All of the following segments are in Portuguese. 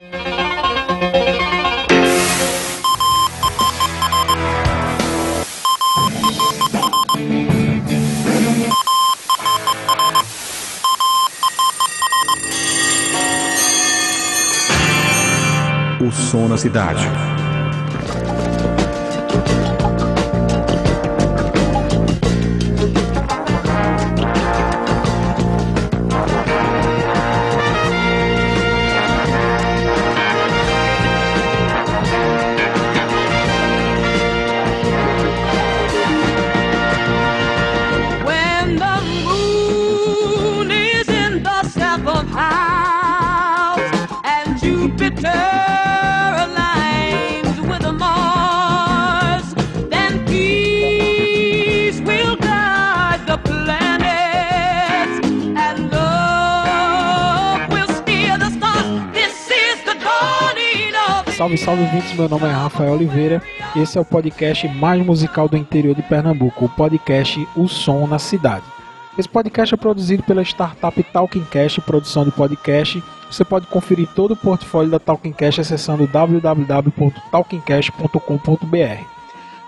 O som na cidade. Salve, salve ouvintes, meu nome é Rafael Oliveira esse é o podcast mais musical do interior de Pernambuco, o podcast O Som na Cidade. Esse podcast é produzido pela startup Talking Cash, produção de podcast. Você pode conferir todo o portfólio da Talking Cash acessando www.talkingcash.com.br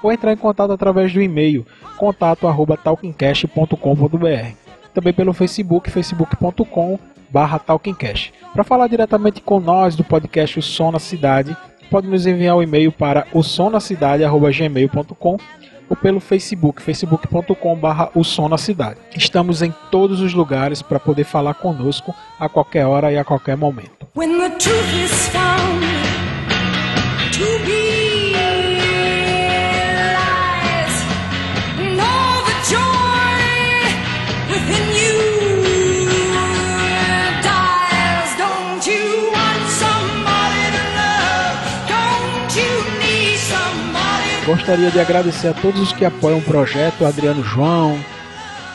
ou entrar em contato através do e-mail contato@talkingcash.com.br. Também pelo Facebook, facebook.com barra talkingcash. Para falar diretamente com nós do podcast O Som na Cidade, pode nos enviar um e-mail para o gmail.com ou pelo Facebook, facebook.com barra o som na cidade. Estamos em todos os lugares para poder falar conosco a qualquer hora e a qualquer momento. Gostaria de agradecer a todos os que apoiam o projeto, Adriano João,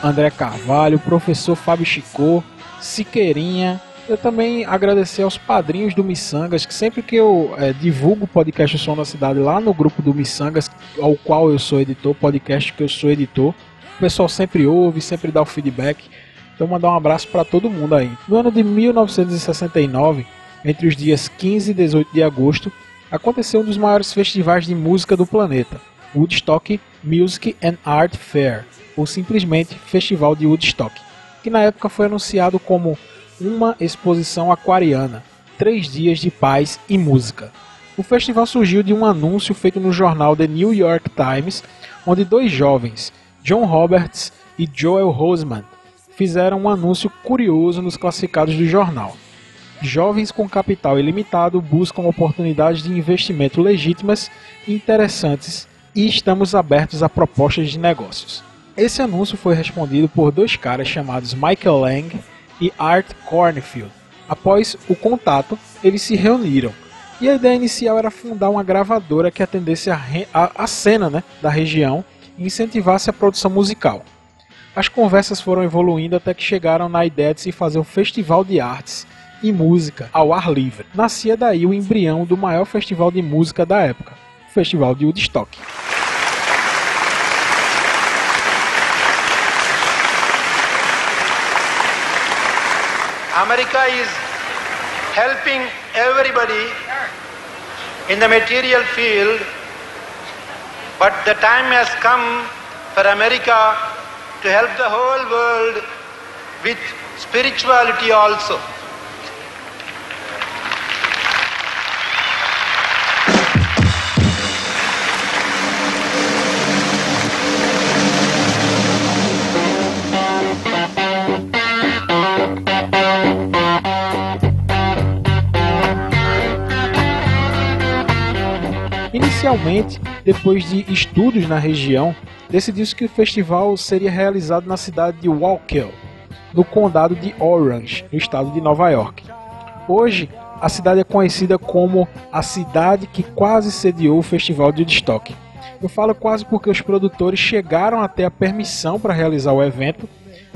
André Carvalho, professor Fábio Chicô, Siqueirinha. Eu também agradecer aos padrinhos do Missangas, que sempre que eu eh, divulgo o podcast O Som da Cidade lá no grupo do Missangas, ao qual eu sou editor, podcast que eu sou editor, o pessoal sempre ouve, sempre dá o feedback. Então mandar um abraço para todo mundo aí. No ano de 1969, entre os dias 15 e 18 de agosto, aconteceu um dos maiores festivais de música do planeta, Woodstock Music and Art Fair, ou simplesmente Festival de Woodstock, que na época foi anunciado como uma exposição aquariana, três dias de paz e música. O festival surgiu de um anúncio feito no jornal The New York Times, onde dois jovens, John Roberts e Joel Roseman, fizeram um anúncio curioso nos classificados do jornal. Jovens com capital ilimitado buscam oportunidades de investimento legítimas e interessantes e estamos abertos a propostas de negócios. Esse anúncio foi respondido por dois caras chamados Michael Lang e Art Cornfield. Após o contato, eles se reuniram. E a ideia inicial era fundar uma gravadora que atendesse a, a- a cena né, da região e incentivasse a produção musical. As conversas foram evoluindo até que chegaram na ideia de se fazer um festival de artes e música ao ar livre. Nascia daí o embrião do maior festival de música da época, o Festival de Woodstock. America is helping everybody in the material field, but the time has come for America to help the whole world with spirituality also. Inicialmente, depois de estudos na região, decidiu-se que o festival seria realizado na cidade de Waukegan, no condado de Orange, no estado de Nova York. Hoje, a cidade é conhecida como a cidade que quase sediou o festival de Woodstock. Eu falo quase porque os produtores chegaram a ter a permissão para realizar o evento,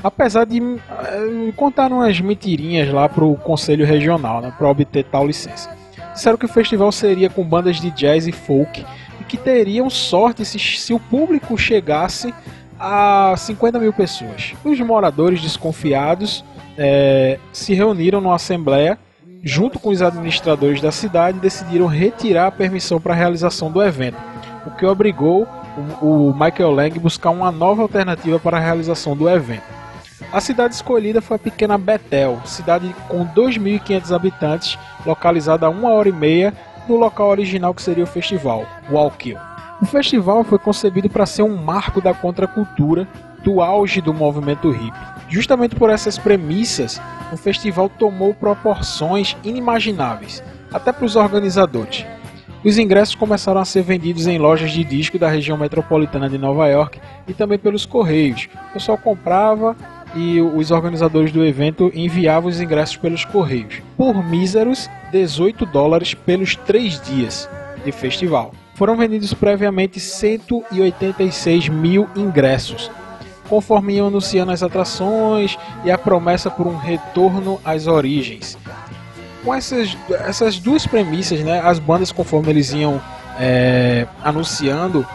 apesar de eh, contar umas mentirinhas lá para o conselho regional, né, para obter tal licença. Disseram que o festival seria com bandas de jazz e folk e que teriam sorte se, se o público chegasse a 50 mil pessoas. Os moradores desconfiados eh, se reuniram numa assembleia junto com os administradores da cidade, decidiram retirar a permissão para a realização do evento, o que obrigou o, o Michael Lang a buscar uma nova alternativa para a realização do evento. A cidade escolhida foi a pequena Betel, cidade com 2.500 habitantes, localizada a uma hora e meia do local original que seria o festival, Wallkill. O festival foi concebido para ser um marco da contracultura do auge do movimento hippie. Justamente por essas premissas, o festival tomou proporções inimagináveis, até para os organizadores. Os ingressos começaram a ser vendidos em lojas de disco da região metropolitana de Nova York e também pelos correios. O pessoal comprava e os organizadores do evento enviavam os ingressos pelos correios, por míseros 18 dólares pelos três dias de festival. Foram vendidos previamente 186 mil ingressos, conforme iam anunciando as atrações e a promessa por um retorno às origens. Com essas, essas duas premissas, né, as bandas, conforme eles iam é, anunciando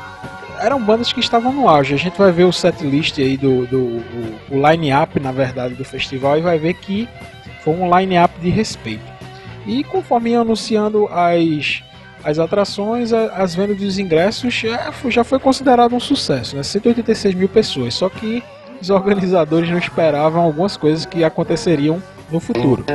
eram bandas que estavam no auge. A gente vai ver o setlist aí do, do o, o line-up, na verdade, do festival e vai ver que foi um line-up de respeito. E conforme iam anunciando as, as atrações, as vendas dos ingressos já, já foi considerado um sucesso, né? 186 mil pessoas. Só que os organizadores não esperavam algumas coisas que aconteceriam no futuro.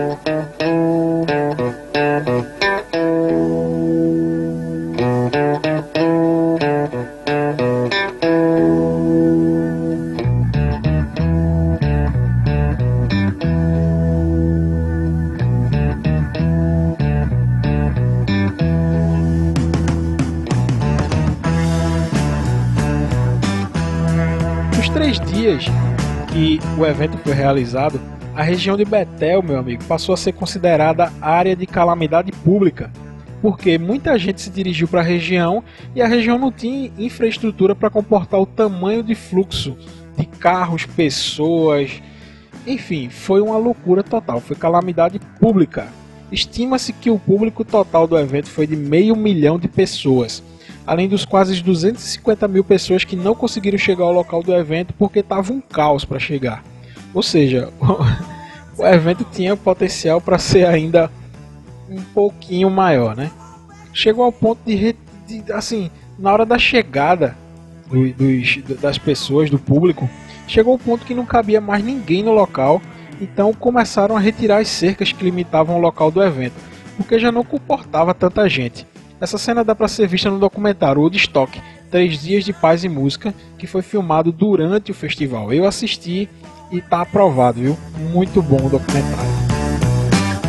Realizado, a região de Betel, meu amigo, passou a ser considerada área de calamidade pública, porque muita gente se dirigiu para a região e a região não tinha infraestrutura para comportar o tamanho de fluxo de carros, pessoas, enfim, foi uma loucura total, foi calamidade pública. Estima-se que o público total do evento foi de meio milhão de pessoas além dos quase 250 mil pessoas que não conseguiram chegar ao local do evento porque estava um caos para chegar. Ou seja, o evento tinha potencial para ser ainda um pouquinho maior, né? Chegou ao ponto de, de assim, na hora da chegada do, dos, das pessoas, do público, chegou ao ponto que não cabia mais ninguém no local, então começaram a retirar as cercas que limitavam o local do evento, porque já não comportava tanta gente. Essa cena dá para ser vista no documentário Woodstock, Três Dias de Paz e Música, que foi filmado durante o festival. Eu assisti e tá aprovado, viu? Muito bom o documentário.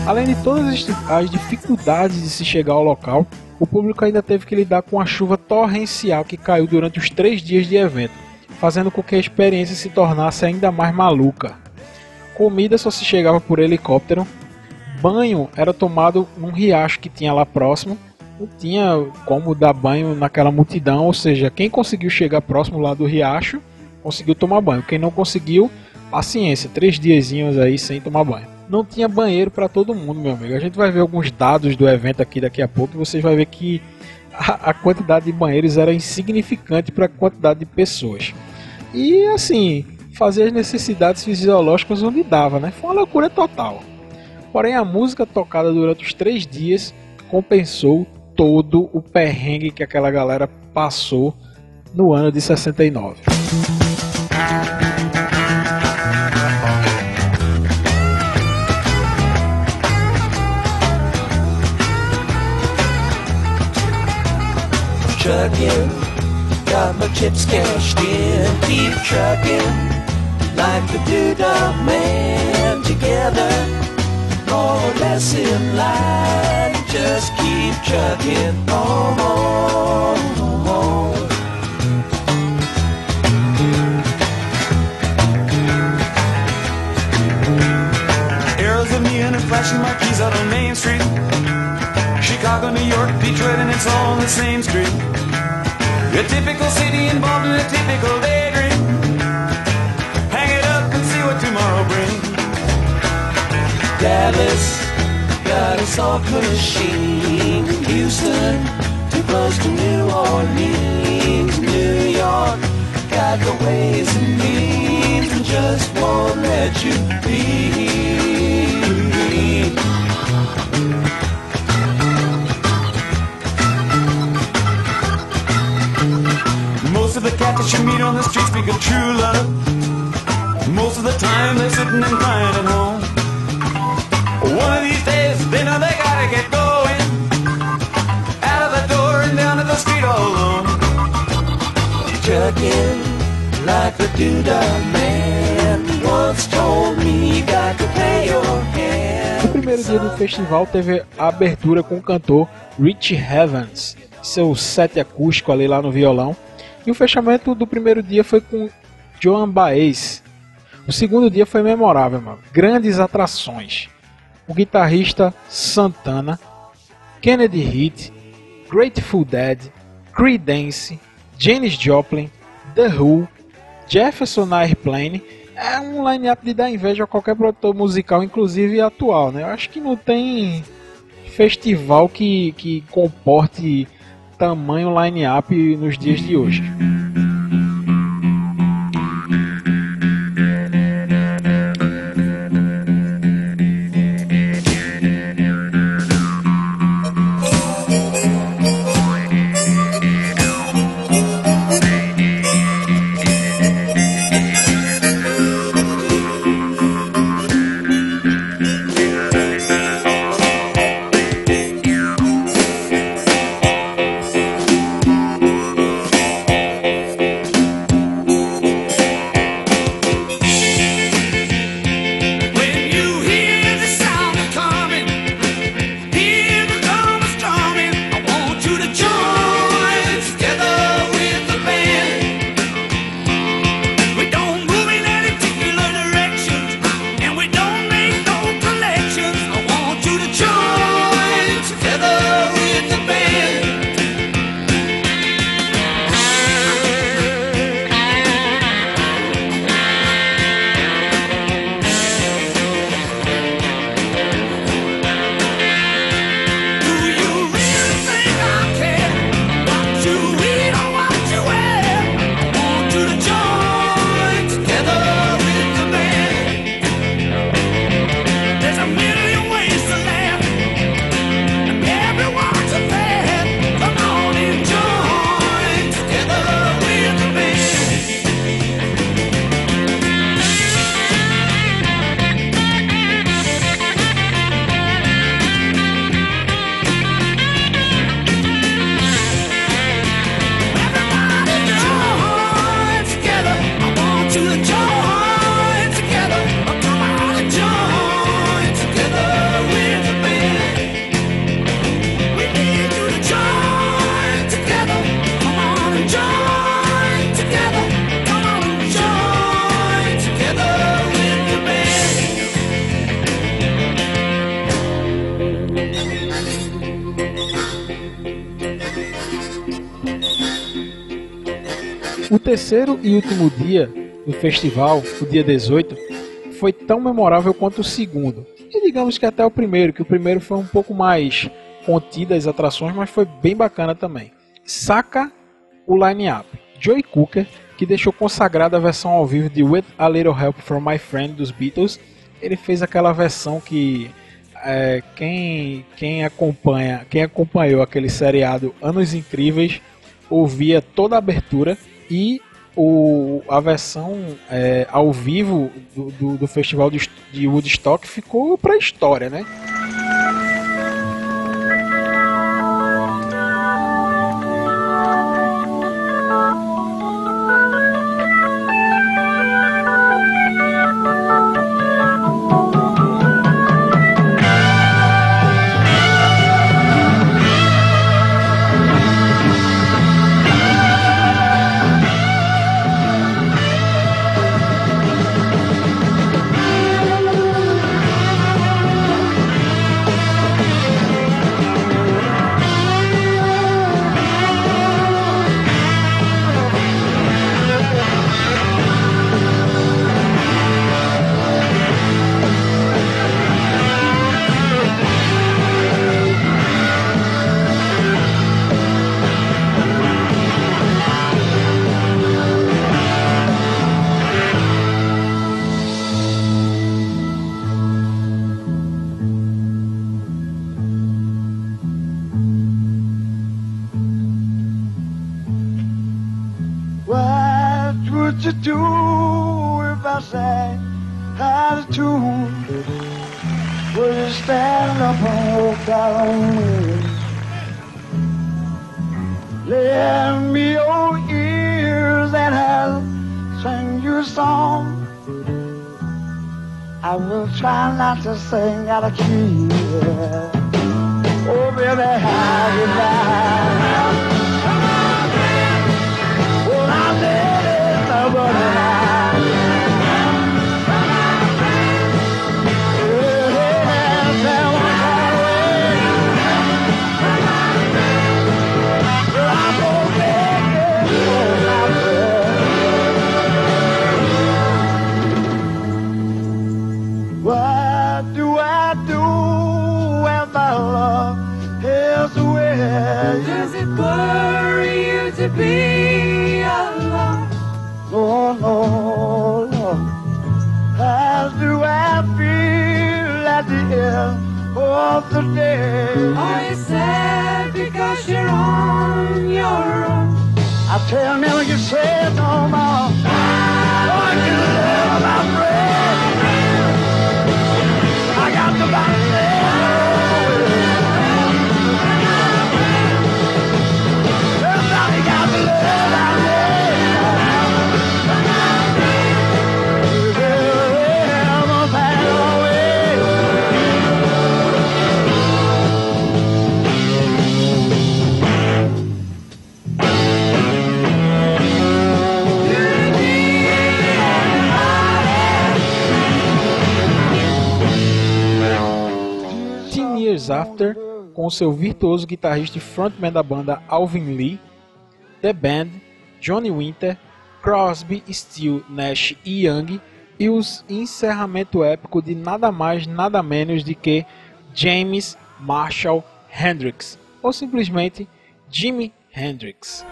Além de todas as dificuldades de se chegar ao local, o público ainda teve que lidar com a chuva torrencial que caiu durante os três dias de evento, fazendo com que a experiência se tornasse ainda mais maluca. Comida só se chegava por helicóptero, banho era tomado num riacho que tinha lá próximo não tinha como dar banho naquela multidão, ou seja, quem conseguiu chegar próximo lá do riacho conseguiu tomar banho. Quem não conseguiu, paciência, três diazinhos aí sem tomar banho. Não tinha banheiro para todo mundo, meu amigo. A gente vai ver alguns dados do evento aqui daqui a pouco e vocês vão ver que a, a quantidade de banheiros era insignificante para a quantidade de pessoas. E assim, fazer as necessidades fisiológicas onde dava, né? Foi uma loucura total. Porém, a música tocada durante os três dias compensou todo o perrengue que aquela galera passou no ano de 69. Trucking, got my chips cashed in, keep trucking, like the Doodah Man together. more or less in line. Just keep chugging on. Arrows of neon and flashing marquees out on Main Street. Chicago, New York, Detroit, and it's all on the same street. A typical city involved in a typical daydream. Hang it up and see what tomorrow brings. Dallas got a soft machine. Houston, too close to New Orleans. New York got the ways and means and just won't let you be. That you meet on the street speak of true love. Most of the time they're sitting and crying at home. One of these days they know they gotta get going. Out of the door and down to the street all alone. Trucking like doodah man once told me you got to pay your hand. No primeiro dia do festival teve a abertura com o cantor Rich Evans, seu set acústico ali lá no violão. E o fechamento do primeiro dia foi com Joan Baez. O segundo dia foi memorável, mano. Grandes atrações. O guitarrista Santana, Kennedy Heat, Grateful Dead, Creedence, Janis Joplin, The Who, Jefferson Airplane. É um line-up de dar inveja a qualquer produtor musical, inclusive atual, né? Eu acho que não tem festival que, que comporte tamanho line-up nos dias de hoje. O terceiro e último dia do festival, o dia 18, foi tão memorável quanto o segundo. E digamos que até o primeiro, que o primeiro foi um pouco mais contido as atrações, mas foi bem bacana também. Saca o line-up. Joey Cooker, que deixou consagrada a versão ao vivo de With a Little Help from My Friend dos Beatles, ele fez aquela versão que é, quem, quem acompanha, quem acompanhou aquele seriado Anos Incríveis ouvia toda a abertura e o, a versão é, ao vivo do, do, do festival de, de Woodstock ficou para a história, né? You do if I sang out of tune? Would you stand up and walk out on me? Lend me your ears and I'll sing you a song. I will try not to sing out of key. Oh, baby, how you? Be alone? Oh, no, no. How do I feel at the end of the day? Are you sad because you're on your own? I tell me when you say After, com seu virtuoso guitarrista e frontman da banda Alvin Lee, The Band, Johnny Winter, Crosby, Steele, Nash e Young, e o encerramento épico de nada mais, nada menos de que James Marshall Hendrix, ou simplesmente Jimi Hendrix.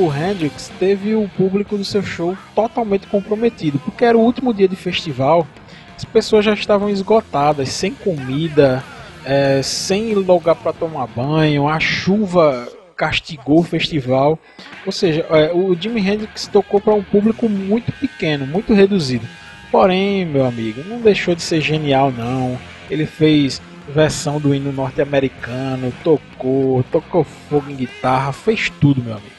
O Hendrix teve o público do seu show totalmente comprometido, porque era o último dia de festival, as pessoas já estavam esgotadas, sem comida, eh, sem lugar para tomar banho, a chuva castigou o festival. Ou seja, eh, o Jimi Hendrix tocou para um público muito pequeno, muito reduzido. Porém, meu amigo, não deixou de ser genial não. Ele fez versão do hino norte-americano, tocou, tocou fogo em guitarra, fez tudo, meu amigo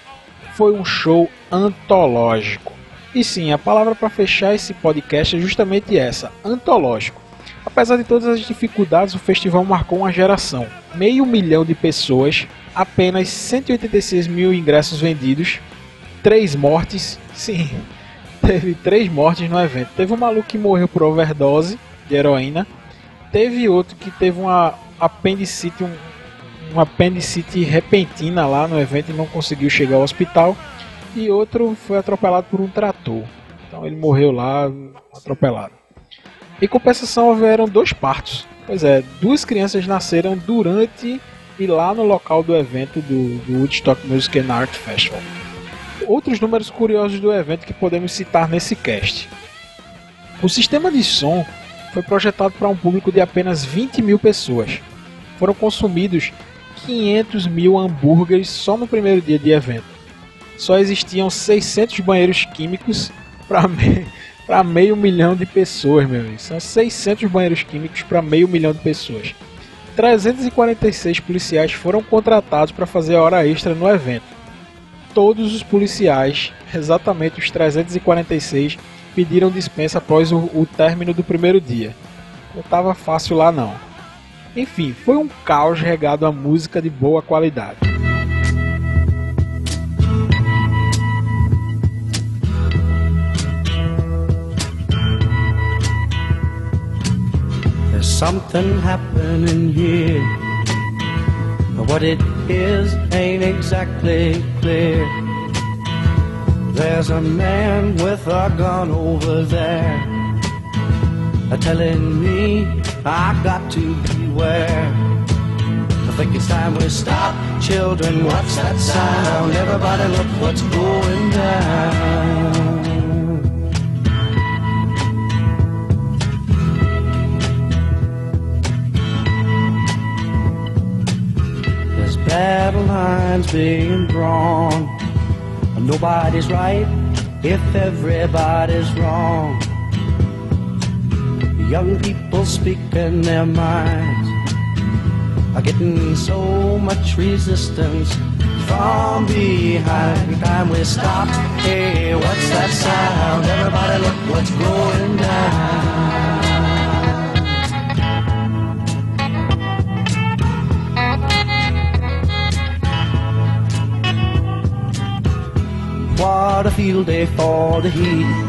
foi um show antológico. E sim, a palavra para fechar esse podcast é justamente essa: antológico. Apesar de todas as dificuldades, o festival marcou uma geração. Meio milhão de pessoas, apenas 186 mil ingressos vendidos, três mortes. Sim, teve três mortes no evento. Teve um maluco que morreu por overdose de heroína. Teve outro que teve uma apendicite, um, uma apendicite repentina lá no evento e não conseguiu chegar ao hospital. E outro foi atropelado por um trator. Então ele morreu lá atropelado. Em compensação, houveram dois partos. Pois é, duas crianças nasceram durante e lá no local do evento do, do Woodstock Music and Art Festival. Outros números curiosos do evento que podemos citar nesse cast. O sistema de som foi projetado para um público de apenas 20 mil pessoas. Foram consumidos 500 mil hambúrgueres só no primeiro dia de evento. Só existiam 600 banheiros químicos para para meio milhão de pessoas, meu amigo. São 600 banheiros químicos para meio milhão de pessoas. 346 policiais foram contratados para fazer a hora extra no evento. Todos os policiais, exatamente os 346, pediram dispensa após o, o término do primeiro dia. Não tava fácil lá não. Enfim, foi um caos regado a música de boa qualidade. There's something happening here. But what it is ain't exactly clear. There's a man with a gun over there. Telling me I got to I think it's time we stop. Children, what's that sound? Everybody look what's going down. There's battle lines being drawn. Nobody's right if everybody's wrong. Young people speaking their minds are getting so much resistance from behind. Time we stop. Hey, what's that sound? Everybody look what's going down. What a field day for the heat.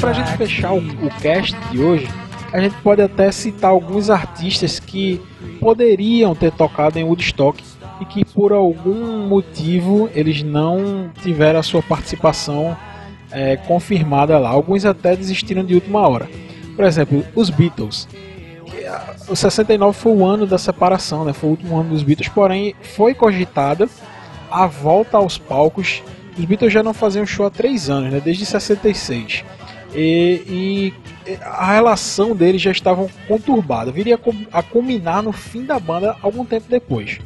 Pra gente fechar o, o cast de hoje, a gente pode até citar alguns artistas que poderiam ter tocado em Woodstock e que por algum motivo eles não tiveram a sua participação é, confirmada lá. Alguns até desistiram de última hora. Por exemplo, os Beatles. Ah, O 69 foi o ano da separação, né? foi o último ano dos Beatles, porém foi cogitada a volta aos palcos. Os Beatles já não faziam show há três anos, né? desde 66. E, e a relação deles já estava conturbada, viria a culminar no fim da banda algum tempo depois.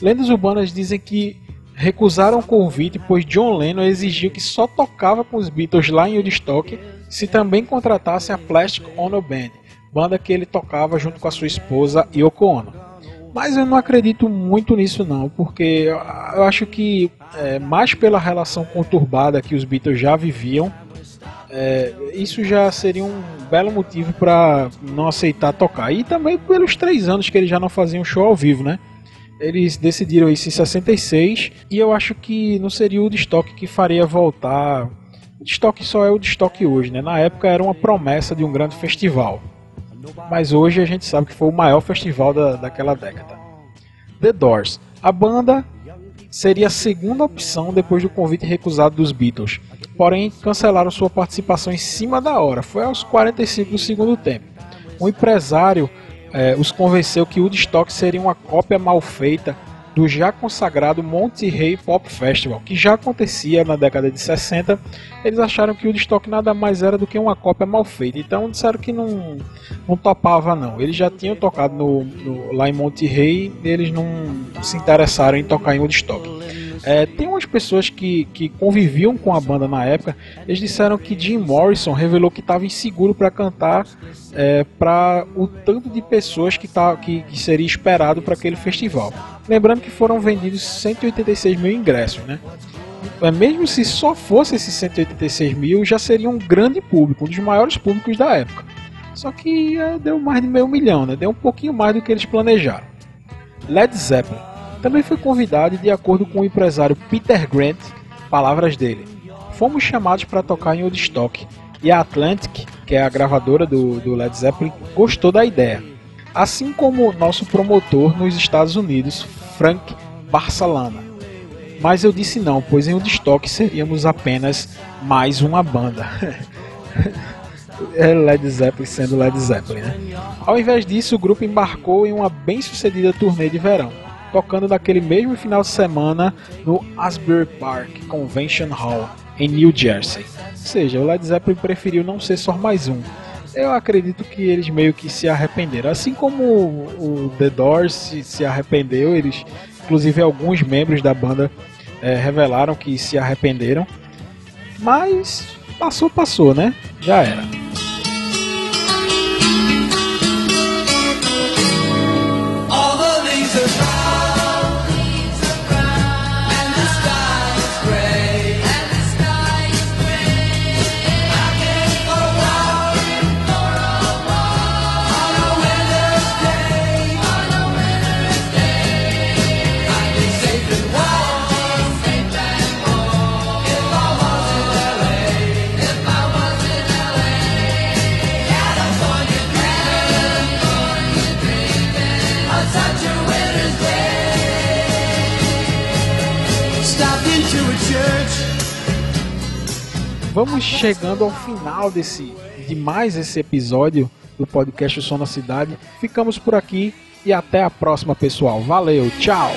Lendas urbanas dizem que recusaram o convite, pois John Lennon exigiu que só tocava com os Beatles lá em Woodstock se também contratassem a Plastic Ono Band, banda que ele tocava junto com a sua esposa Yoko Ono. Mas eu não acredito muito nisso não, porque eu acho que é, mais pela relação conturbada que os Beatles já viviam, é, isso já seria um belo motivo para não aceitar tocar. E também pelos três anos que eles já não faziam show ao vivo, né? Eles decidiram isso em 66 e eu acho que não seria o Woodstock que faria voltar. O Woodstock só é o Woodstock hoje, né? Na época era uma promessa de um grande festival. Mas hoje a gente sabe que foi o maior festival da, daquela década. The Doors. A banda seria a segunda opção depois do convite recusado dos Beatles. Porém, cancelaram sua participação em cima da hora. Foi aos 45 do segundo tempo. Um empresário eh, os convenceu que Woodstock seria uma cópia mal feita do já consagrado Monte Rei Pop Festival, que já acontecia na década de 60. Eles acharam que o Woodstock nada mais era do que uma cópia mal feita. Então disseram que não, não topava não. Eles já tinham tocado no, no- lá em Monte Rei e eles não se interessaram em tocar em Woodstock. É, tem umas pessoas que, que conviviam com a banda na época, eles disseram que Jim Morrison revelou que estava inseguro para cantar é, para o tanto de pessoas que, tá, que, que seria esperado para aquele festival. Lembrando que foram vendidos 186 mil ingressos, né? É, mesmo se só fosse esses 186 mil, já seria um grande público, um dos maiores públicos da época. Só que é, deu mais de meio milhão, né? Deu um pouquinho mais do que eles planejaram. Led Zeppelin também foi convidado de acordo com o empresário Peter Grant, palavras dele, fomos chamados para tocar em Woodstock e a Atlantic, que é a gravadora do, do Led Zeppelin, gostou da ideia. Assim como nosso promotor nos Estados Unidos, Frank Barsalana. Mas eu disse não, pois em destoque seríamos apenas mais uma banda. é Led Zeppelin sendo Led Zeppelin, né? Ao invés disso, o grupo embarcou em uma bem-sucedida turnê de verão, tocando naquele mesmo final de semana no Asbury Park Convention Hall, em New Jersey. Ou seja, o Led Zeppelin preferiu não ser só mais um. Eu acredito que eles meio que se arrependeram. Assim como o The Doors se, se arrependeu, eles, inclusive alguns membros da banda eh, revelaram que se arrependeram. Mas passou, passou, né? Já era. Vamos chegando ao final desse de mais esse episódio do podcast O Som na Cidade. Ficamos por aqui e até a próxima, pessoal. Valeu, tchau.